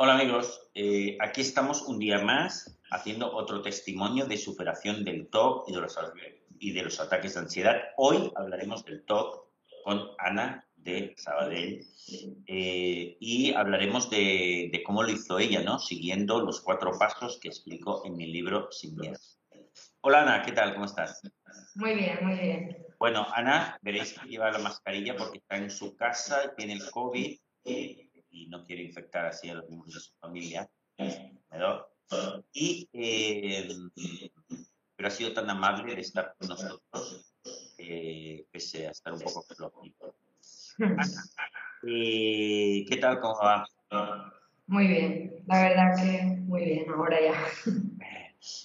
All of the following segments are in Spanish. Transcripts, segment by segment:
Hola amigos, eh, aquí estamos un día más haciendo otro testimonio de superación del TOC y de los, y de los ataques de ansiedad. Hoy hablaremos del TOC con Ana de Sabadell eh, y hablaremos de, de, cómo lo hizo ella, ¿no? Siguiendo los cuatro pasos que explico en mi libro Sin Miedo. Hola Ana, ¿qué tal? ¿Cómo estás? Muy bien, muy bien. Bueno, Ana, veréis que lleva la mascarilla porque está en su casa, tiene el COVID y no quiere infectar así a los miembros de su familia. Y, eh, pero ha sido tan amable de estar con nosotros, eh, pese a estar un poco flojito. Eh, ¿Qué tal? ¿Cómo va? Muy bien, la verdad que muy bien, ahora ya.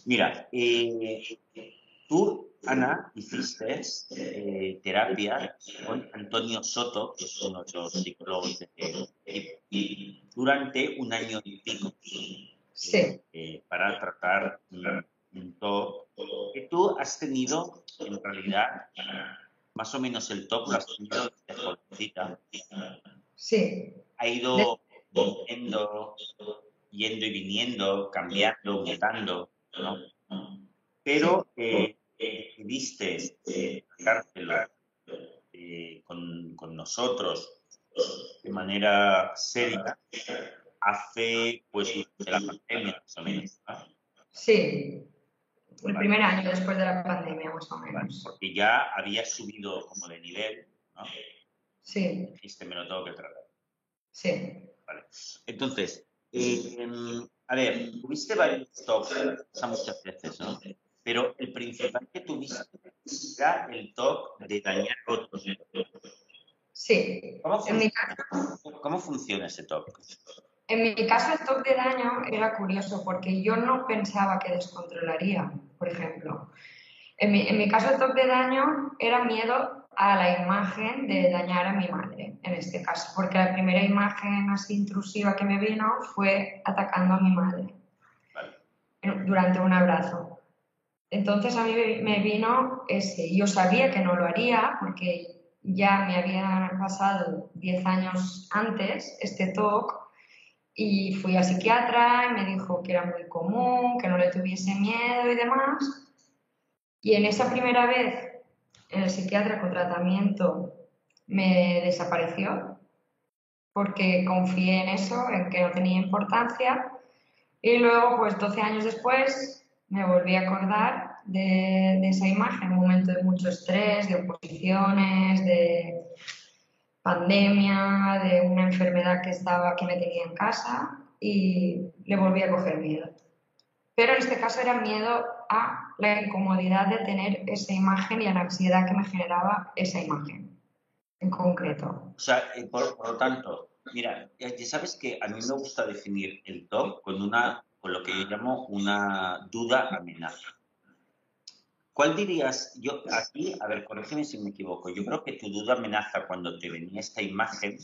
Mira, eh, tú Ana, hiciste eh, terapia con Antonio Soto, que es uno de los psicólogos de y durante un año y pico. Sí. Eh, para tratar un TOC que tú has tenido, en realidad, más o menos el TOC lo has tenido desde jovencita. Sí. Ha ido yendo, yendo y viniendo, cambiando, mutando, ¿no? Pero eh, decidiste eh, eh, con, con, nosotros de manera seria hace pues de la pandemia más o menos. Sí, el primer año después de la pandemia más o menos. porque ya había subido como de nivel, ¿no? Sí. Dijiste, me lo tengo que tratar. Sí. Vale. Entonces, eh, a ver, tuviste varios toques, muchas veces, ¿no? Pero el principal que tuviste era el TOC de dañar a otros. Sí. ¿Cómo funciona, ¿Cómo funciona ese TOC? En mi caso, el TOC de daño era curioso porque yo no pensaba que descontrolaría, por ejemplo. En mi, en mi caso, el TOC de daño era miedo a la imagen de dañar a mi madre, en este caso, porque la primera imagen así intrusiva que me vino fue atacando a mi madre durante un abrazo. Entonces a mí me vino ese. Yo sabía que no lo haría porque ya me había pasado 10 años antes este TOC y fui a psiquiatra y me dijo que era muy común, que no le tuviese miedo y demás. Y en esa primera vez, el psiquiatra con tratamiento me desapareció porque confié en eso, en que no tenía importancia. Y luego, pues 12 años después, me volví a acordar de, esa imagen, un momento de mucho estrés, de oposiciones, de pandemia, de una enfermedad que, estaba, que me tenía en casa y le volví a coger miedo. Pero en este caso era miedo a la incomodidad de tener esa imagen y a la ansiedad que me generaba esa imagen en concreto. O sea, por, por lo tanto, mira, ya sabes que a mí me gusta definir el TOC con una con lo que yo llamo una duda amenaza. ¿Cuál dirías, yo aquí, a ver, corrígeme si me equivoco, yo creo que tu duda amenaza cuando te venía esta imagen,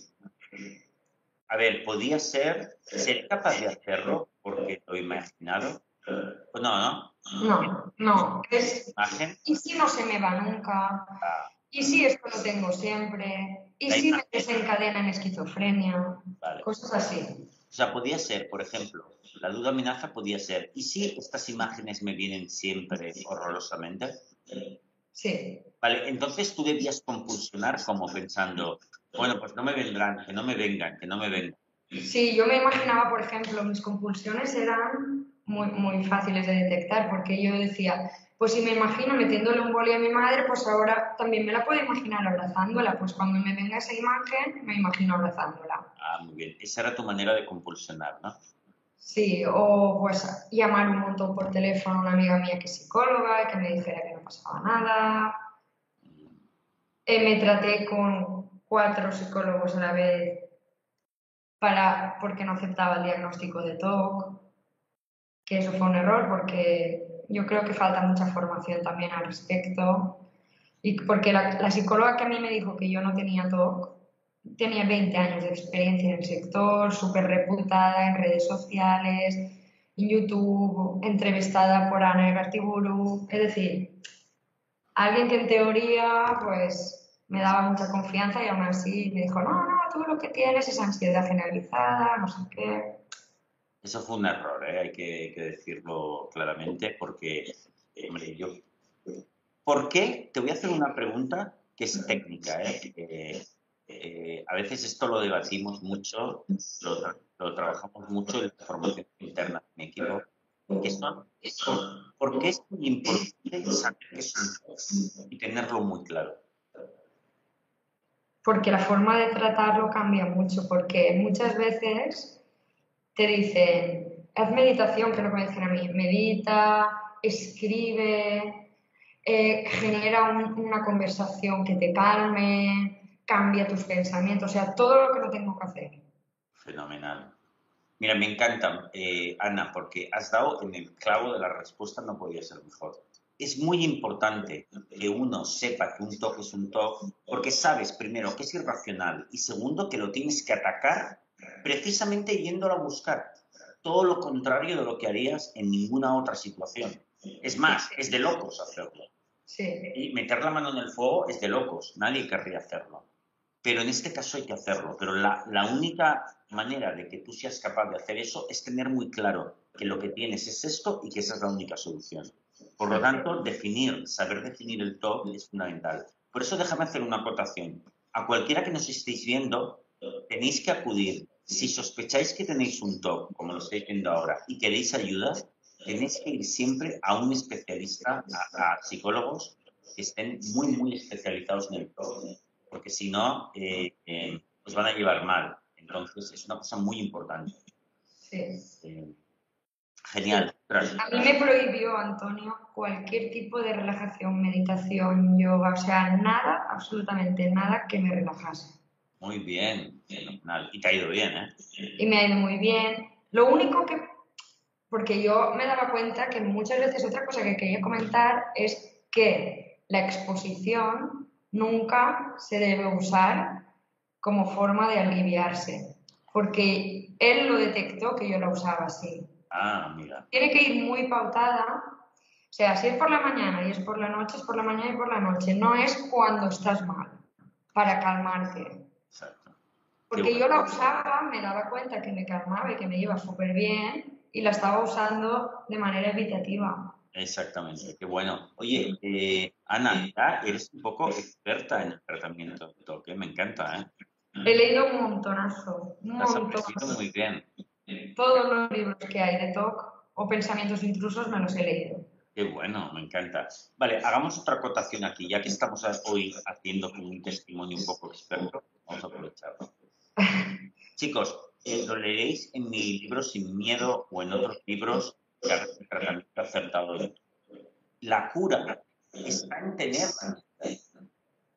a ver, podía ser, ¿ser capaz de hacerlo porque lo he imaginado? Pues no, ¿no? No, no, es, ¿Imagen? ¿y si no se me va nunca? Ah. ¿Y si esto lo tengo siempre? ¿Y si me desencadena en esquizofrenia? Cosas así. O sea, podía ser, por ejemplo, la duda amenaza podía ser, ¿y si estas imágenes me vienen siempre horrorosamente? Sí. Vale, entonces tú debías compulsionar como pensando, bueno, pues no me vendrán, que no me vengan, que no me vengan. Sí, yo me imaginaba, por ejemplo, mis compulsiones eran muy, muy fáciles de detectar, porque yo decía, pues si me imagino metiéndole un boli a mi madre, pues ahora también me la puedo imaginar abrazándola. Pues cuando me venga esa imagen, me imagino abrazándola. Ah, muy bien. Esa era tu manera de compulsionar, ¿no? Sí, o pues llamar un montón por teléfono a una amiga mía que es psicóloga y que me dijera que no pasaba nada. Eh, me traté con cuatro psicólogos a la vez para, porque no aceptaba el diagnóstico de TOC, que eso fue un error porque yo creo que falta mucha formación también al respecto. Y porque la, la psicóloga que a mí me dijo que yo no tenía TOC tenía 20 años de experiencia en el sector, súper reputada en redes sociales, en YouTube, entrevistada por Ana Gartiburu, es decir, alguien que en teoría pues me daba mucha confianza y aún así me dijo, no, no, tú lo que tienes es ansiedad generalizada, no sé qué. Eso fue un error, ¿eh? hay que, decirlo claramente, porque, hombre, yo... ¿Por qué? Te voy a hacer una pregunta que es técnica. ¿eh? Eh, a veces esto lo debatimos mucho, lo, trabajamos mucho en la formación interna de equipo, que son, ¿por qué es muy importante saber qué es un y tenerlo muy claro? Porque la forma de tratarlo cambia mucho, porque muchas veces te dicen, haz meditación, que no me dicen a mí, medita, escribe, eh, genera una conversación que te calme, cambia tus pensamientos, o sea, todo lo que no tengo que hacer. Fenomenal. Mira, me encanta, eh, Ana, porque has dado en el clavo de la respuesta, no podía ser mejor. Es muy importante que uno sepa que un TOC es un TOC, porque sabes, primero, que es irracional y segundo, que lo tienes que atacar precisamente yéndolo a buscar. Todo lo contrario de lo que harías en ninguna otra situación. Es más, es de locos hacerlo. Y meter la mano en el fuego es de locos. Nadie querría hacerlo. Pero en este caso hay que hacerlo. Pero la, la única manera de que tú seas capaz de hacer eso es tener muy claro que lo que tienes es esto y que esa es la única solución. Por lo tanto, definir, saber definir el top es fundamental. Por eso déjame hacer una acotación. A cualquiera que nos estéis viendo, tenéis que acudir. Si sospecháis que tenéis un top, como lo estáis viendo ahora, y queréis ayuda, tenéis que ir siempre a un especialista, a, psicólogos que estén muy, muy especializados en el top, porque si no, eh, eh, os van a llevar mal. Entonces, es una cosa muy importante. Sí. Eh, genial. A mí me prohibió, Antonio, cualquier tipo de relajación, meditación, yoga, o sea, nada, absolutamente nada que me relajase. Muy bien, fenomenal. Y te ha ido bien, ¿eh? Y me ha ido muy bien. Lo único que, porque yo me daba cuenta que muchas veces otra cosa que quería comentar es que la exposición nunca se debe usar como forma de aliviarse, porque él lo detectó que yo la usaba así. Ah, mira. Tiene que ir muy pautada, o sea, si es por la mañana y es por la noche, es por la mañana y por la noche, no es cuando estás mal, para calmarte. Porque yo la usaba, me daba cuenta que me calmaba y que me iba súper bien y la estaba usando de manera evitativa. Exactamente, qué bueno. Oye, eh, Ana, ya eres un poco experta en el tratamiento de toque, me encanta, ¿eh? He leído un montonazo, un montón. muy bien. Todos los libros que hay de TOC o pensamientos intrusos me los he leído. Qué bueno, me encanta. Vale, hagamos otra acotación aquí, ya que estamos hoy haciendo un testimonio un poco experto, vamos a aprovecharlo. Chicos, eh, lo leeréis en mi libro Sin Miedo o en otros libros que han acertado. La cura está en tener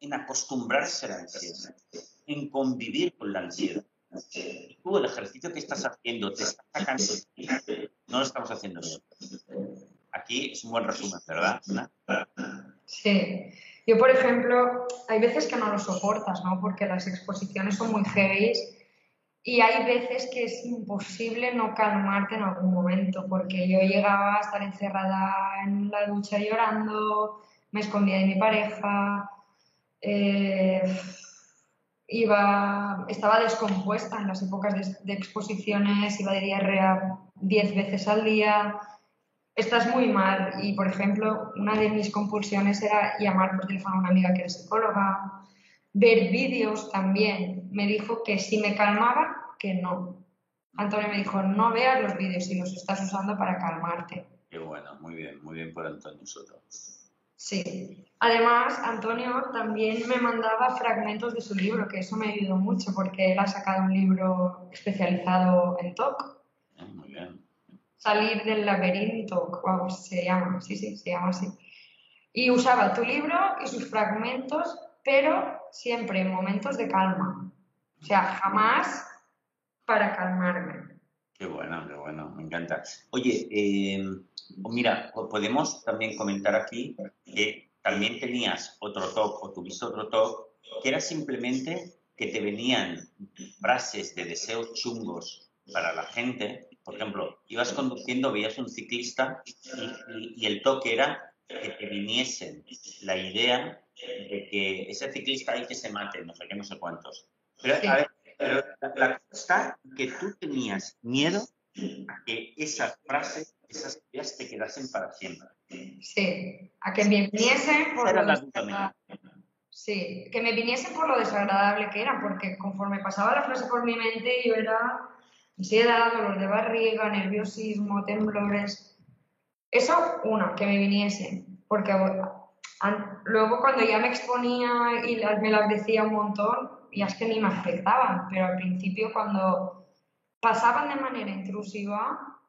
en acostumbrarse a la ansiedad, en convivir con la ansiedad. Tú el ejercicio que estás haciendo te está sacando, no lo estamos haciendo bien. Aquí es un buen resumen, ¿verdad? Sí. Yo, por ejemplo, hay veces que no lo soportas, ¿no? Porque las exposiciones son muy heavy y hay veces que es imposible no calmarte en algún momento, porque yo llegaba a estar encerrada en la ducha llorando, me escondía de mi pareja, eh, iba, estaba descompuesta en las épocas de, de exposiciones, iba de diarrea 10 veces al día, estás muy mal. Y, por ejemplo, una de mis compulsiones era llamar por teléfono a una amiga que era psicóloga, ver vídeos también. Me dijo que si me calmaba, que no. Antonio me dijo, no veas los vídeos si los estás usando para calmarte. Qué bueno, muy bien, muy bien por Antonio Soto. Sí. Además, Antonio también me mandaba fragmentos de su libro, que eso me ayudó mucho porque él ha sacado un libro especializado en TOC. Ah, muy bien salir del laberinto, wow, se llama, sí, sí, se llama así. Y usaba tu libro y sus fragmentos, pero siempre en momentos de calma. O sea, jamás para calmarme. Qué bueno, qué bueno, me encanta. Oye, eh, mira, podemos también comentar aquí que también tenías otro talk o tuviste otro talk que era simplemente que te venían frases de deseos chungos para la gente por ejemplo, ibas conduciendo, veías un ciclista y, el toque era que te viniesen la idea de que ese ciclista hay que se mate, no sé qué, no sé cuántos. Pero, a ver, pero la, cosa está que tú tenías miedo a que esas frases, esas ideas te quedasen para siempre. Sí, a que me viniesen por Era lo desagradable. Sí, que me viniesen por lo desagradable que era, porque conforme pasaba la frase por mi mente, yo era ansiedad, dolor de barriga, nerviosismo, temblores. Eso, una, que me viniesen, porque luego cuando ya me exponía y me las decía un montón, ya es que ni me afectaban, pero al principio cuando pasaban de manera intrusiva,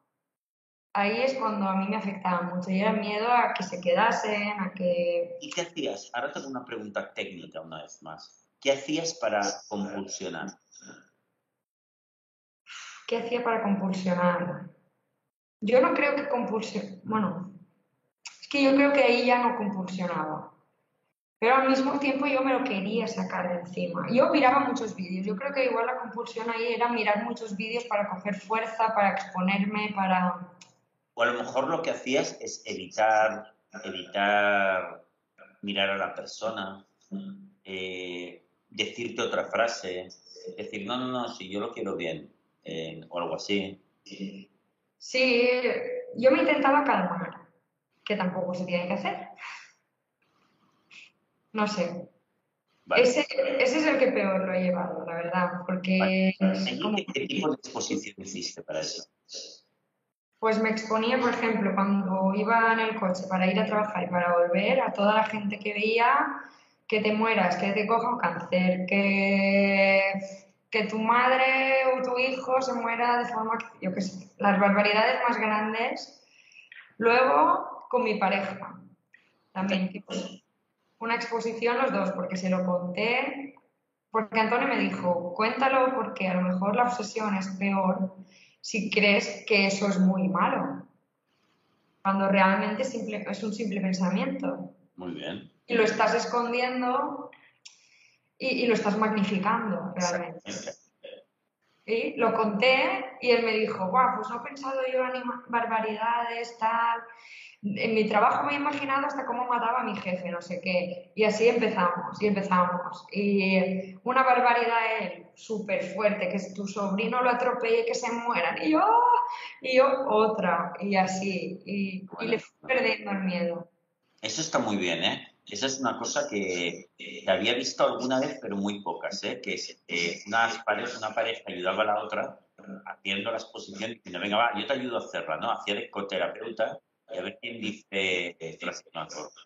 ahí es cuando a mí me afectaban mucho y era miedo a que se quedasen, a que... ¿Y qué hacías? Ahora tengo una pregunta técnica una vez más. ¿Qué hacías para compulsionar? ¿Qué hacía para compulsionar? Yo no creo que compulsion... Bueno, es que yo creo que ahí ya no compulsionaba. Pero al mismo tiempo yo me lo quería sacar de encima. Yo miraba muchos vídeos. Yo creo que igual la compulsión ahí era mirar muchos vídeos para coger fuerza, para exponerme, para... O a lo mejor lo que hacías es evitar, evitar mirar a la persona, eh, decirte otra frase, decir, no, no, no, si yo lo quiero bien, eh, o algo así. Sí, yo me intentaba calmar, que tampoco se tiene que hacer. No sé. Vale. Ese, ese es el que peor lo he llevado, la verdad, porque es ¿Y como- ¿Qué, qué tipo de exposición hiciste para eso? pues me exponía, por ejemplo, cuando iba en el coche para ir a trabajar y para volver, a toda la gente que veía que te mueras, que te coja un cáncer, que, que tu madre o tu hijo se muera de forma, que- yo qué sé, las barbaridades más grandes. Luego, con mi pareja, también, una exposición los dos, porque se lo conté, porque Antonio me dijo, cuéntalo porque a lo mejor la obsesión es peor si crees que eso es muy malo, cuando realmente simple- es un simple pensamiento Muy bien. y lo estás escondiendo y, y lo estás magnificando realmente. Y lo conté y él me dijo, guau, pues no he pensado yo en barbaridades, tal. En mi trabajo me he imaginado hasta cómo mataba a mi jefe, no sé qué. Y así empezamos, y empezamos. Y una barbaridad él, súper fuerte, que tu sobrino lo atropelle y que se mueran. Y yo, "Ah", y yo otra, y así. Y, y le fui perdiendo el miedo. Eso está muy bien, ¿eh? Esa es una cosa que, había visto alguna vez, pero muy pocas, ¿eh? Que eh, unas pare- una pareja ayudaba a la otra haciendo la exposición diciendo, venga, va, yo te ayudo a hacerla, ¿no? Hacía de coterapeuta y a ver quién dice eh, frases más cortas.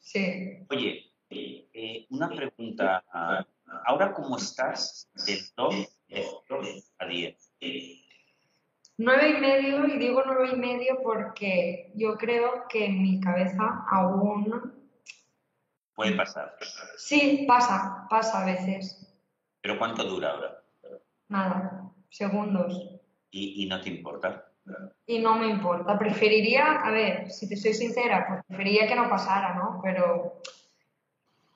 Sí. Oye, eh, una pregunta. ah, Ahora, ¿cómo estás del top de 0 a 10? Nueve y medio, y digo nueve y medio porque yo creo que en mi cabeza aún Puede pasar. sí pasa, pasa a veces. Pero ¿cuánto dura ahora? Nada, segundos. ¿Y, y no te importa? Y no me importa. Preferiría, a ver, si te soy sincera, pues preferiría que no pasara, ¿no? Pero,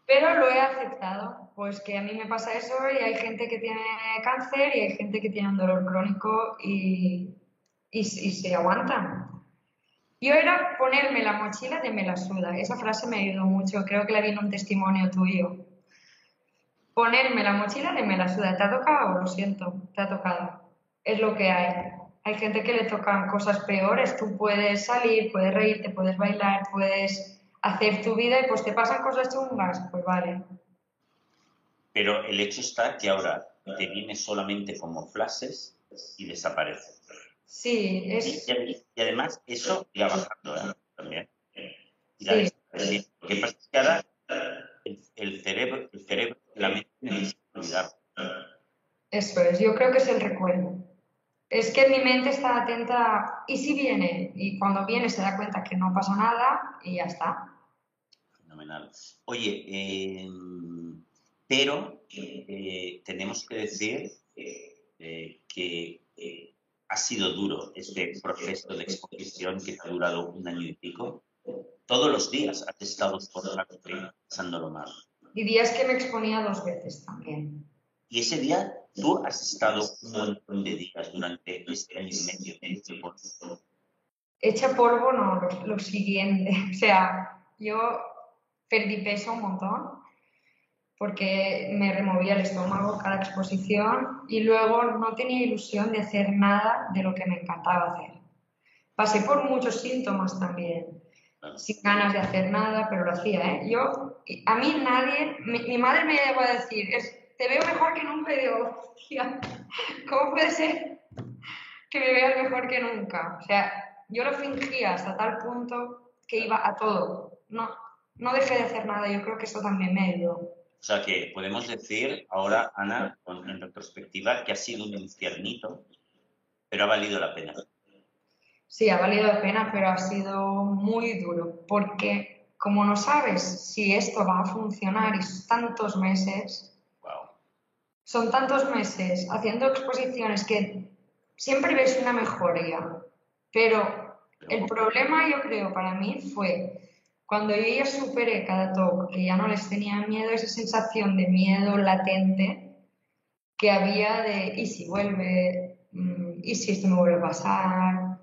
pero lo he aceptado. Pues que a mí me pasa eso y hay gente que tiene cáncer y hay gente que tiene un dolor crónico y, y, y se aguantan. Yo era ponerme la mochila de me la suda. Esa frase me ayudó mucho. Creo que la vi en un testimonio tuyo. Ponerme la mochila de me la. ¿Te ha tocado? Lo siento, te ha tocado. Es lo que hay. Hay gente que le tocan cosas peores. Tú puedes salir, puedes reírte, puedes bailar, puedes hacer tu vida y pues te pasan cosas chungas. Pues vale. Pero el hecho está que ahora te viene solamente como flashes y desaparece. Sí, es... y- y además eso irá bajando ¿eh? también. Sí. Lo que pasa es que ahora el, el cerebro, el cerebro, la mente necesita olvidar. Eso es, yo creo que es el recuerdo. Es que mi mente está atenta y si viene, y cuando viene se da cuenta que no pasa nada y ya está. Fenomenal. Oye, eh, pero eh, tenemos que decir eh, que eh, ha sido duro este proceso de exposición que ha durado un año y pico. Todos los días has estado por la pasándolo mal. Y días que me exponía dos veces también. Y ese día tú has estado un montón de días durante este año y medio este pueblo. Hecha polvo, no, lo, lo siguiente. O sea, yo perdí peso un montón. Porque me removía el estómago cada exposición y luego no tenía ilusión de hacer nada de lo que me encantaba hacer. Pasé por muchos síntomas también, sin ganas de hacer nada, pero lo hacía. ¿eh? Yo, a mí nadie, mi, madre me llegó a decir, te veo mejor que nunca y digo, ¿cómo puede ser que me veas mejor que nunca? O sea, yo lo fingía hasta tal punto que iba a todo. No, no dejé de hacer nada, yo creo que eso también me ayudó. O sea que podemos decir ahora, Ana, en retrospectiva, que ha sido un infiernito, pero ha valido la pena. Sí, ha valido la pena, pero ha sido muy duro, porque como no sabes si esto va a funcionar y son tantos meses, son tantos meses haciendo exposiciones que siempre ves una mejoría, pero el problema yo creo para mí fue cuando yo ya superé cada toque, que ya no les tenía miedo, esa sensación de miedo latente que había de, ¿y si vuelve? Mm, ¿Y si esto me vuelve a pasar?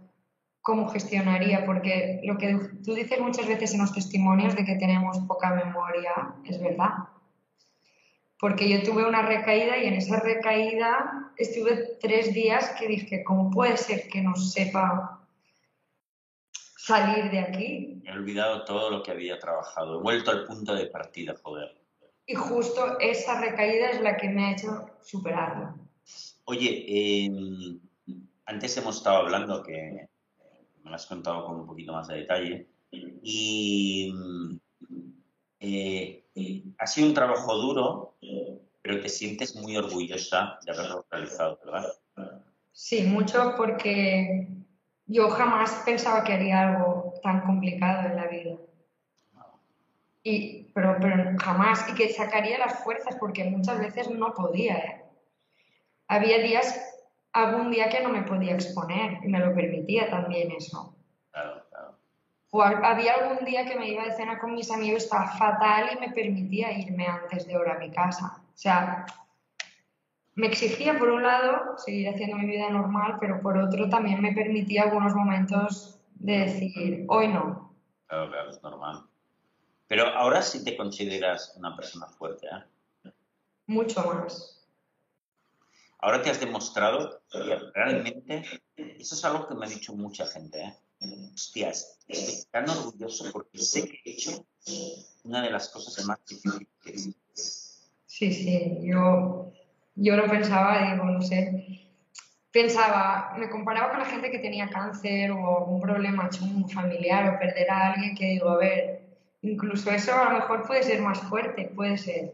¿Cómo gestionaría? Porque lo que tú dices muchas veces en los testimonios de que tenemos poca memoria, es verdad. Porque yo tuve una recaída y en esa recaída estuve tres días que dije, ¿cómo puede ser que no sepa salir de aquí. He olvidado todo lo que había trabajado, he vuelto al punto de partida, joder. Y justo esa recaída es la que me ha hecho superarlo. Oye, em, antes hemos estado hablando que me lo has contado con un poquito más de detalle y eh, ha sido un trabajo duro, pero te sientes muy orgullosa de haberlo realizado, ¿verdad? Sí, mucho porque yo jamás pensaba que haría algo tan complicado en la vida. Y, pero, pero jamás, y que sacaría las fuerzas, porque muchas veces no podía. ¿eh? Había días, algún día que no me podía exponer, y me lo permitía también eso. Claro, claro. O había algún día que me iba de cena con mis amigos, estaba fatal y me permitía irme antes de hora a mi casa. O sea, me exigía, por un lado, seguir haciendo mi vida normal, pero por otro también me permitía algunos momentos de decir, hoy no. Claro, claro, es normal. Pero ahora sí te consideras una persona fuerte, ¿eh? Mucho más. Ahora te has demostrado que realmente, eso es algo que me ha dicho mucha gente, ¿eh? Hostias, estoy tan orgulloso porque sé que he hecho una de las cosas más difíciles que existe. Sí, sí, yo yo lo pensaba, digo, no sé, pensaba, me comparaba con la gente que tenía cáncer o algún problema familiar o perder a alguien que digo, a ver, incluso eso a lo mejor puede ser más fuerte, puede ser.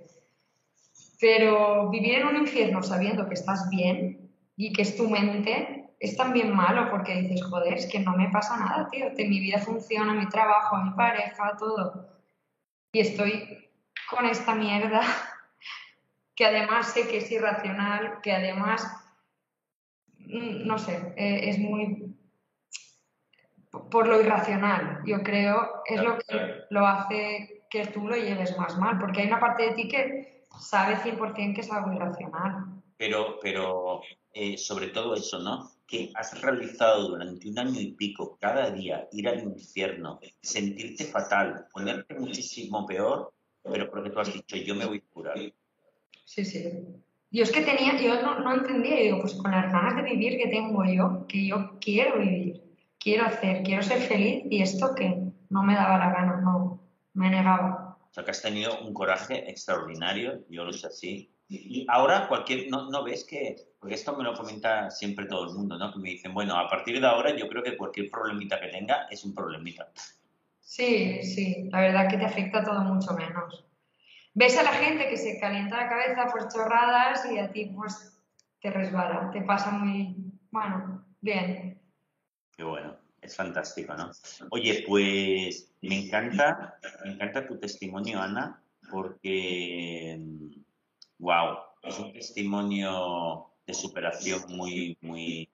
Pero vivir en un infierno sabiendo que estás bien y que es tu mente es también malo porque dices, joder, es que no me pasa nada, tío, que mi vida funciona, mi trabajo, mi pareja, todo. Y estoy con esta mierda que además sé que es irracional, que además, mm, no sé, eh, es muy por lo irracional, yo creo, es lo que lo hace que tú lo lleves más mal, porque hay una parte de ti que sabe 100% que es algo irracional. Pero, pero eh, sobre todo eso, ¿no? Que has realizado durante un año y pico, cada día, ir al infierno, sentirte fatal, ponerte muchísimo peor, pero porque tú has dicho, yo me voy a curar. Sí, sí. Yo es que tenía, yo no, no entendía, y digo, pues con las ganas de vivir que tengo yo, que yo quiero vivir, quiero hacer, quiero ser feliz, y esto que no me daba la gana, no, me negaba. O sea, que has tenido un coraje extraordinario, yo lo sé así. Y ahora cualquier, no, no ves que, porque esto me lo comenta siempre todo el mundo, ¿no? Que me dicen, bueno, a partir de ahora yo creo que cualquier problemita que tenga es un problemita. Sí, sí, la verdad que te afecta todo mucho menos ves a la gente que se calienta la cabeza por chorradas y a ti pues te resbala, te pasa muy, bueno, bien. Qué bueno, es fantástico, ¿no? Oye, pues me encanta, me encanta tu testimonio, Ana, porque, wow, es un testimonio de superación muy, muy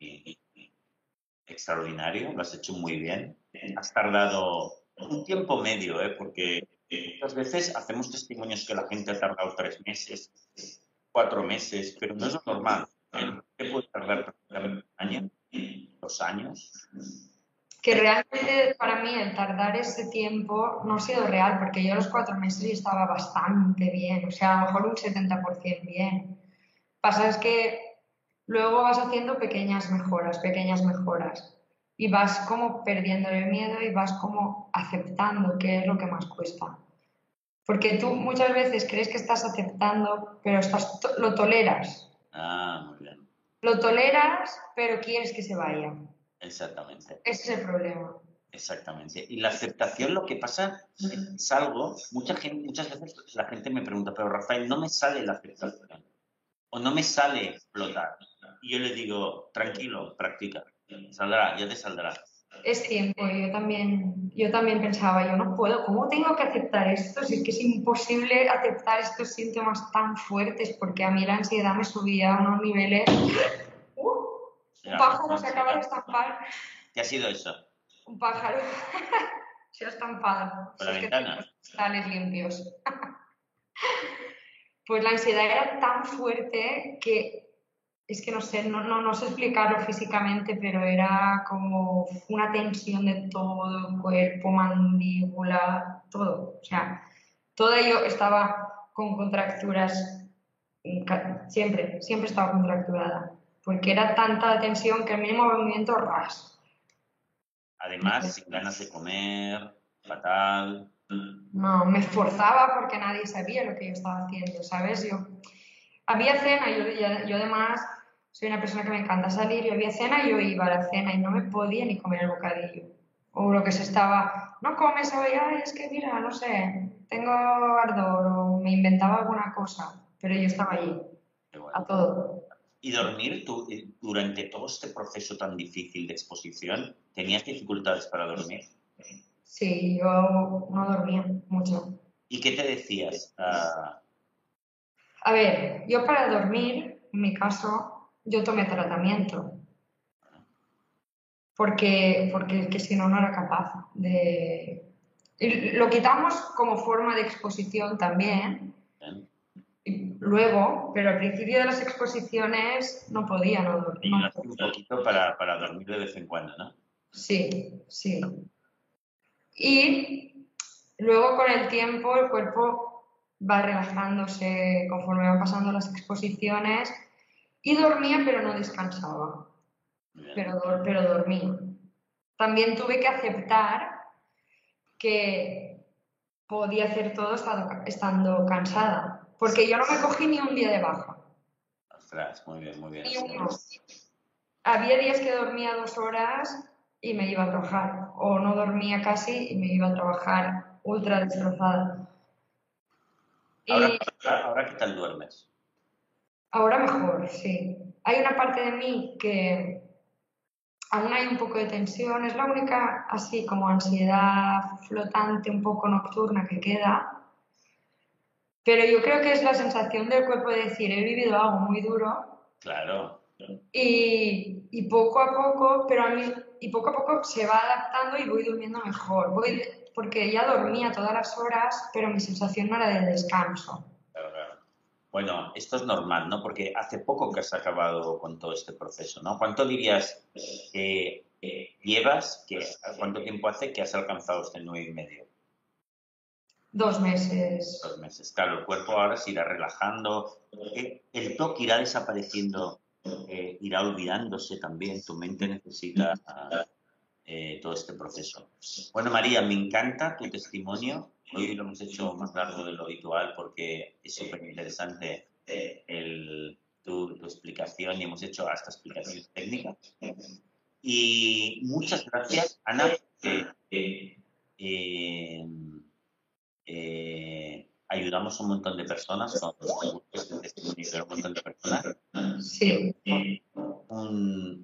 extraordinario, lo has hecho muy bien. Has tardado un tiempo medio, ¿eh? porque Muchas veces hacemos testimonios que la gente ha tardado tres meses, cuatro meses, pero no es normal. ¿Qué puede tardar un año? ¿Dos años? que realmente para mí el tardar ese tiempo no ha sido real, porque yo a los cuatro meses estaba bastante bien, o sea, a lo mejor un 70% bien. Pasa es que luego vas haciendo pequeñas mejoras, pequeñas mejoras, y vas como perdiendo el miedo y vas como aceptando qué es lo que más cuesta. Porque tú muchas veces crees que estás aceptando, pero estás lo toleras. Ah, muy bien. Lo toleras, pero quieres que se vaya. Exactamente. Ese es el problema. Exactamente. Y la aceptación lo que pasa es algo, mucha gente, muchas veces la gente me pregunta, pero Rafael, no me sale la aceptación o no me sale explotar. Y yo le digo, tranquilo, practica, saldrá, ya te saldrá. Es tiempo, yo también, yo también pensaba, yo no puedo, ¿cómo tengo que aceptar esto? Si es que es imposible aceptar estos síntomas tan fuertes, porque a mí la ansiedad me subía a unos niveles un pájaro se acaba de estampar. ¿Qué ha sido eso? Un pájaro se ha estampado. Por la ventana. Cristales limpios. pues la ansiedad era tan fuerte que es que no sé, no, no, no sé explicarlo físicamente, pero era como una tensión de todo el cuerpo, mandíbula, todo. O sea, todo ello estaba con contracturas, siempre, siempre estaba contracturada porque era tanta tensión que el mínimo movimiento ras. Además, sin ganas de comer, fatal. No, me esforzaba porque nadie sabía lo que yo estaba haciendo, ¿sabes? Yo había cena, yo, yo además soy una persona que me encanta salir, yo había cena y yo iba a la cena y no me podía ni comer el bocadillo. O lo que se estaba, no comes hoy, es que mira, no sé, tengo ardor o me inventaba alguna cosa, pero yo estaba allí, a todo. ¿Y dormir tú, durante todo este proceso tan difícil de exposición, tenías dificultades para dormir? Sí, yo no dormía mucho. ¿Y qué te decías? Ah, A ver, yo para dormir, en mi caso, yo tomé tratamiento. Porque, porque que si no, no era capaz de... lo quitamos como forma de exposición también. Luego, pero al principio de las exposiciones no podía no dormir. un poquito para, para, dormir de vez en cuando, ¿no? Sí, sí. Y luego con el tiempo el cuerpo va relajándose conforme van pasando las exposiciones y dormía pero no descansaba. Pero, pero dormía. También tuve que aceptar que podía hacer todo estando cansada porque yo no me cogí ni un día de baja. Ostras, muy bien, muy bien. Había días que dormía dos horas y me iba a trabajar, o no dormía casi y me iba a trabajar ultra destrozada. Ahora, ¿qué tal duermes? Ahora mejor, sí. Hay una parte de mí que aún hay un poco de tensión, es la única así como ansiedad flotante, un poco nocturna que queda, pero yo creo que es la sensación del cuerpo de decir, he vivido algo muy duro. Claro. Y, y poco a poco, pero a mí, y poco a poco se va adaptando y voy durmiendo mejor. Voy, porque ya dormía todas las horas, pero mi sensación no era de descanso. Claro, claro. Bueno, esto es normal, ¿no? Porque hace poco que has acabado con todo este proceso, ¿no? ¿Cuánto dirías que llevas, que, cuánto tiempo hace que has alcanzado este nueve y medio? Dos meses. Dos meses. Claro, el cuerpo ahora se irá relajando, eh, el toque irá desapareciendo, eh, irá olvidándose también, tu mente necesita eh, todo este proceso. Bueno, María, me encanta tu testimonio. Hoy lo hemos hecho más largo de lo habitual porque es súper interesante tu, tu, explicación y hemos hecho hasta explicaciones técnicas. Y muchas gracias, Ana. Eh, ayudamos a un montón de personas de un montón de personas. Sí.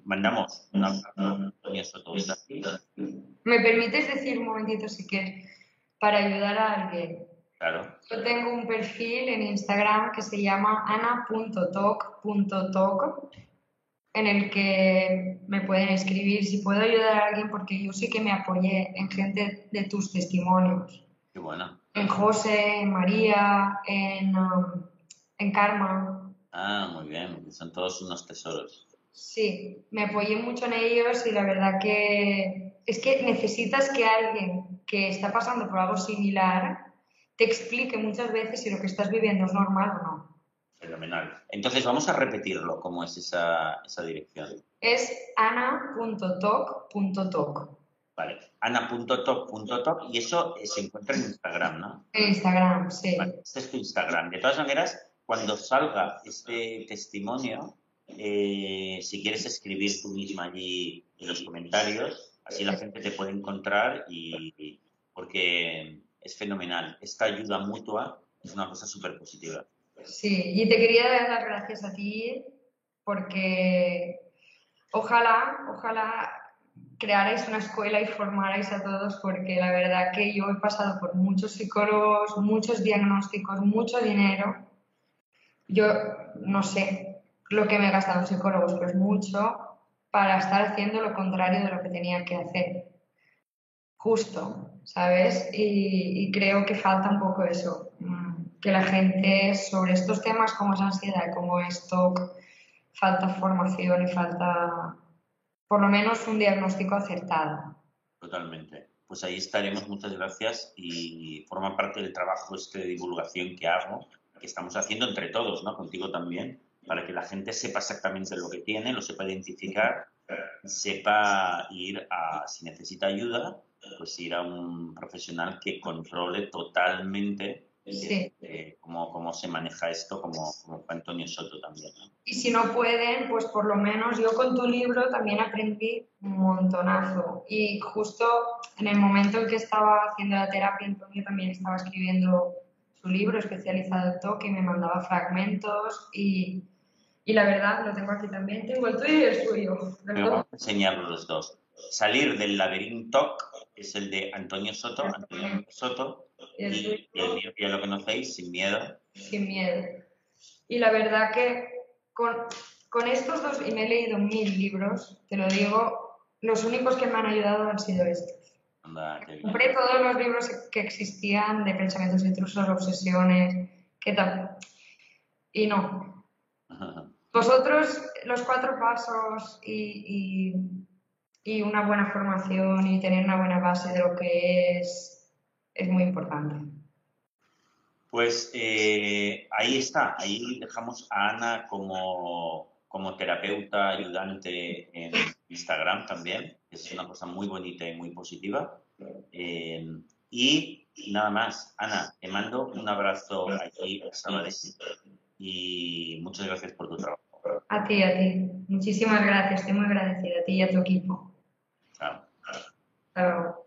Mandamos una ¿Me permites decir un momentito si quieres? Para ayudar a alguien. Claro. Yo tengo un perfil en Instagram que se llama ana.talk.talk en el que me pueden escribir si puedo ayudar a alguien porque yo sí que me apoyé en gente de tus testimonios. Qué bueno en José, en María, en, um, en Karma. Ah, muy bien, son todos unos tesoros. Sí, me apoyé mucho en ellos y la verdad que es que necesitas que alguien que está pasando por algo similar te explique muchas veces si lo que estás viviendo es normal o no. Fenomenal. Entonces vamos a repetirlo, ¿cómo es esa, esa dirección? Es ana.toc.toc. Vale, ana.toc.toc y eso se encuentra en Instagram, ¿no? En Instagram, sí. Vale, este es tu Instagram. De todas maneras, cuando salga este testimonio, eh, si quieres escribir tú misma allí en los comentarios, así la gente te puede encontrar y porque es fenomenal. Esta ayuda mutua es una cosa súper positiva. Sí, y te quería dar las gracias a ti porque ojalá, ojalá crearais una escuela y formarais a todos porque la verdad que yo he pasado por muchos psicólogos, muchos diagnósticos, mucho dinero. Yo no sé lo que me he gastado en psicólogos, pero es mucho para estar haciendo lo contrario de lo que tenía que hacer. Justo, ¿sabes? Y, creo que falta un poco eso, mm, que la gente sobre estos temas como es ansiedad, como esto, falta formación y falta por lo menos un diagnóstico acertado. Totalmente. Pues ahí estaremos, muchas gracias y forma parte del trabajo este de divulgación que hago, que estamos haciendo entre todos, ¿no? Contigo también, para que la gente sepa exactamente lo que tiene, lo sepa identificar, sepa ir a, si necesita ayuda, pues ir a un profesional que controle totalmente eh, cómo, se maneja esto, como, como Antonio Soto también. Y si no pueden, pues por lo menos yo con tu libro también aprendí un montonazo. Y justo en el momento en que estaba haciendo la terapia, Antonio también estaba escribiendo su libro especializado en toque y me mandaba fragmentos y, y la verdad, lo tengo aquí también, tengo el tuyo y el suyo. Vamos a enseñarlo los dos. Salir del laberinto es el de Antonio Soto, Antonio Soto, y el, mío ya lo conocéis, Sin Miedo. Sin Miedo. Y la verdad que con, con estos dos, y me he leído mil libros, te lo digo, los únicos que me han ayudado han sido estos. Compré todos los libros que existían de pensamientos intrusos, obsesiones, qué tal. Y no. Vosotros, los cuatro pasos y, y una buena formación y tener una buena base de lo que es, es muy importante. Pues eh, ahí está, ahí dejamos a Ana como, como terapeuta ayudante en Instagram también, que es una cosa muy bonita y muy positiva. Eh, y nada más, Ana, te mando un abrazo aquí a y muchas gracias por tu trabajo. A ti, a ti. Muchísimas gracias, estoy muy agradecida a ti y a tu equipo. Chao. Chao.